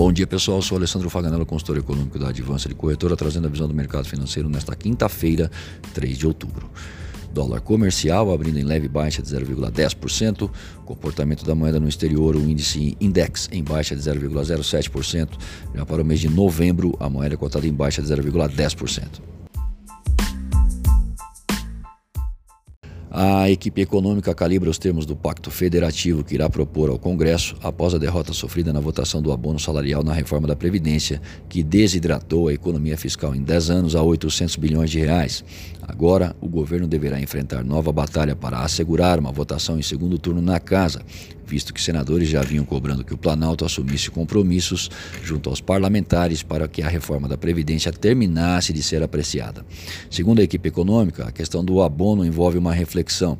Bom dia pessoal, sou Alessandro Faganello, consultor econômico da Advança de Corretora, trazendo a visão do mercado financeiro nesta quinta-feira, 3 de outubro. Dólar comercial abrindo em leve baixa de 0,10%. Comportamento da moeda no exterior, o índice index em baixa de 0,07%. Já para o mês de novembro, a moeda cotada em baixa de 0,10%. A equipe econômica calibra os termos do pacto federativo que irá propor ao Congresso após a derrota sofrida na votação do abono salarial na reforma da Previdência, que desidratou a economia fiscal em 10 anos a 800 bilhões de reais. Agora, o governo deverá enfrentar nova batalha para assegurar uma votação em segundo turno na casa, visto que senadores já vinham cobrando que o Planalto assumisse compromissos junto aos parlamentares para que a reforma da Previdência terminasse de ser apreciada. Segundo a equipe econômica, a questão do abono envolve uma reflexão.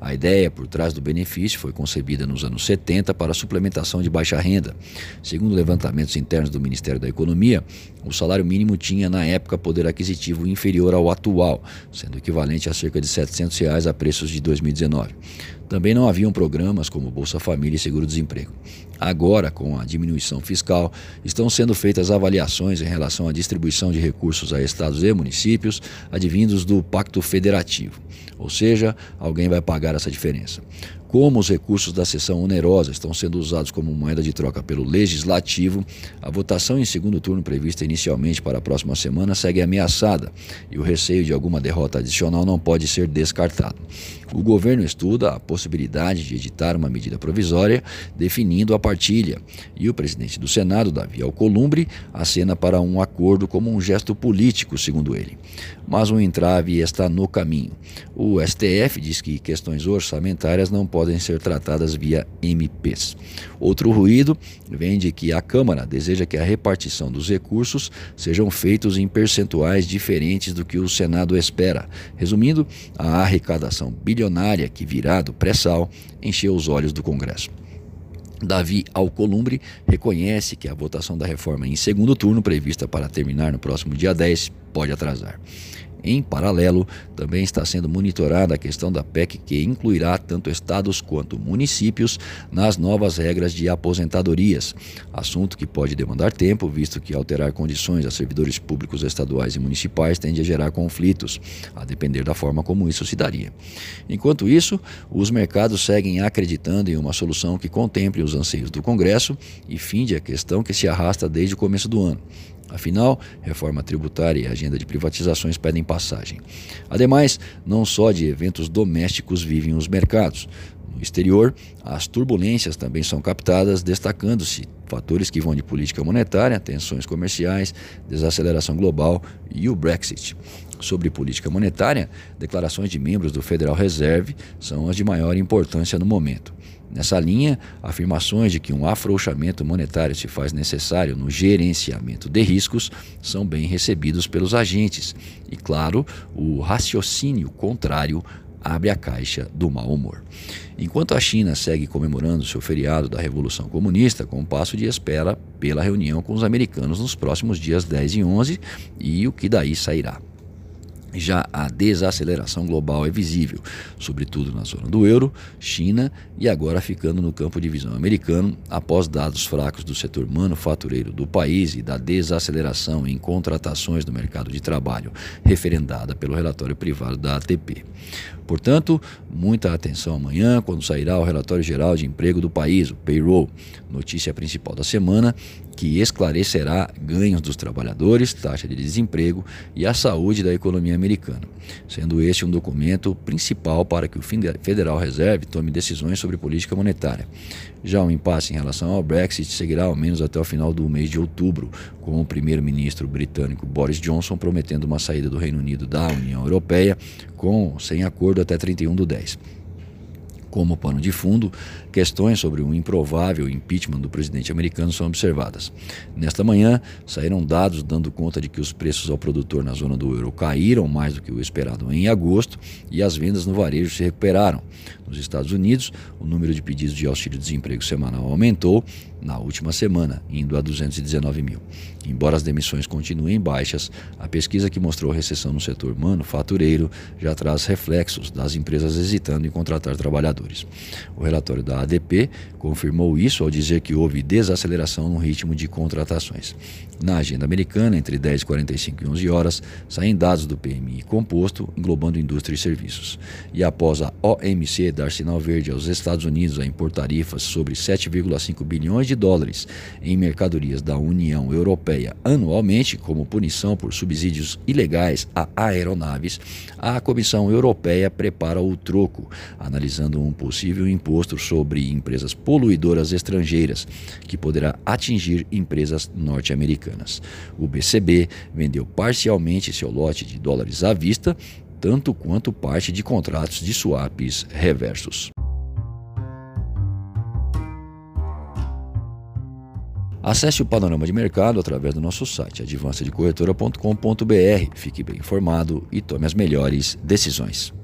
A ideia por trás do benefício foi concebida nos anos 70 para suplementação de baixa renda. Segundo levantamentos internos do Ministério da Economia, o salário mínimo tinha na época poder aquisitivo inferior ao atual, sendo equivalente a cerca de 700 reais a preços de 2019. Também não haviam programas como Bolsa Família e Seguro-Desemprego. Agora, com a diminuição fiscal, estão sendo feitas avaliações em relação à distribuição de recursos a estados e municípios advindos do Pacto Federativo. Ou seja, alguém vai pagar essa diferença. Como os recursos da sessão onerosa estão sendo usados como moeda de troca pelo Legislativo, a votação em segundo turno prevista inicialmente para a próxima semana segue ameaçada e o receio de alguma derrota adicional não pode ser descartado. O governo estuda a possibilidade de editar uma medida provisória definindo a partilha e o presidente do Senado, Davi Alcolumbre, acena para um acordo como um gesto político, segundo ele. Mas um entrave está no caminho. O STF diz que questões orçamentárias não podem ser tratadas via MPs. Outro ruído vem de que a Câmara deseja que a repartição dos recursos sejam feitos em percentuais diferentes do que o Senado espera. Resumindo, a arrecadação bilionária que virá do pré-sal encheu os olhos do Congresso. Davi Alcolumbre reconhece que a votação da reforma em segundo turno, prevista para terminar no próximo dia 10, pode atrasar. Em paralelo, também está sendo monitorada a questão da PEC, que incluirá tanto estados quanto municípios nas novas regras de aposentadorias, assunto que pode demandar tempo, visto que alterar condições a servidores públicos estaduais e municipais tende a gerar conflitos, a depender da forma como isso se daria. Enquanto isso, os mercados seguem acreditando em uma solução que contemple os anseios do Congresso e finde a questão que se arrasta desde o começo do ano. Afinal, reforma tributária e agenda de privatizações pedem passagem. Ademais, não só de eventos domésticos vivem os mercados. Exterior, as turbulências também são captadas, destacando-se fatores que vão de política monetária, tensões comerciais, desaceleração global e o Brexit. Sobre política monetária, declarações de membros do Federal Reserve são as de maior importância no momento. Nessa linha, afirmações de que um afrouxamento monetário se faz necessário no gerenciamento de riscos são bem recebidos pelos agentes. E, claro, o raciocínio contrário abre a caixa do mau humor. Enquanto a China segue comemorando seu feriado da Revolução Comunista, com um passo de espera pela reunião com os americanos nos próximos dias 10 e 11 e o que daí sairá. Já a desaceleração global é visível, sobretudo na zona do euro, China e agora ficando no campo de visão americano, após dados fracos do setor manufatureiro do país e da desaceleração em contratações no mercado de trabalho, referendada pelo relatório privado da ATP. Portanto, muita atenção amanhã, quando sairá o relatório geral de emprego do país, o payroll, notícia principal da semana, que esclarecerá ganhos dos trabalhadores, taxa de desemprego e a saúde da economia americana, sendo este um documento principal para que o Federal Reserve tome decisões sobre política monetária. Já o impasse em relação ao Brexit seguirá ao menos até o final do mês de outubro, com o primeiro-ministro britânico Boris Johnson prometendo uma saída do Reino Unido da União Europeia com sem acordo até 31 do 10 como pano de fundo, questões sobre um improvável impeachment do presidente americano são observadas. Nesta manhã, saíram dados dando conta de que os preços ao produtor na zona do euro caíram mais do que o esperado em agosto e as vendas no varejo se recuperaram. Nos Estados Unidos, o número de pedidos de auxílio-desemprego semanal aumentou na última semana, indo a 219 mil. Embora as demissões continuem baixas, a pesquisa que mostrou recessão no setor manufatureiro já traz reflexos das empresas hesitando em contratar trabalhadores. O relatório da ADP confirmou isso ao dizer que houve desaceleração no ritmo de contratações. Na agenda americana, entre 10h45 e 11 horas, saem dados do PMI composto, englobando indústria e serviços. E após a OMC dar sinal verde aos Estados Unidos a impor tarifas sobre 7,5 bilhões de dólares em mercadorias da União Europeia anualmente, como punição por subsídios ilegais a aeronaves, a Comissão Europeia prepara o troco, analisando um possível imposto sobre empresas poluidoras estrangeiras, que poderá atingir empresas norte-americanas. O BCB vendeu parcialmente seu lote de dólares à vista, tanto quanto parte de contratos de swaps reversos. Acesse o panorama de mercado através do nosso site advancedecorretora.com.br. Fique bem informado e tome as melhores decisões.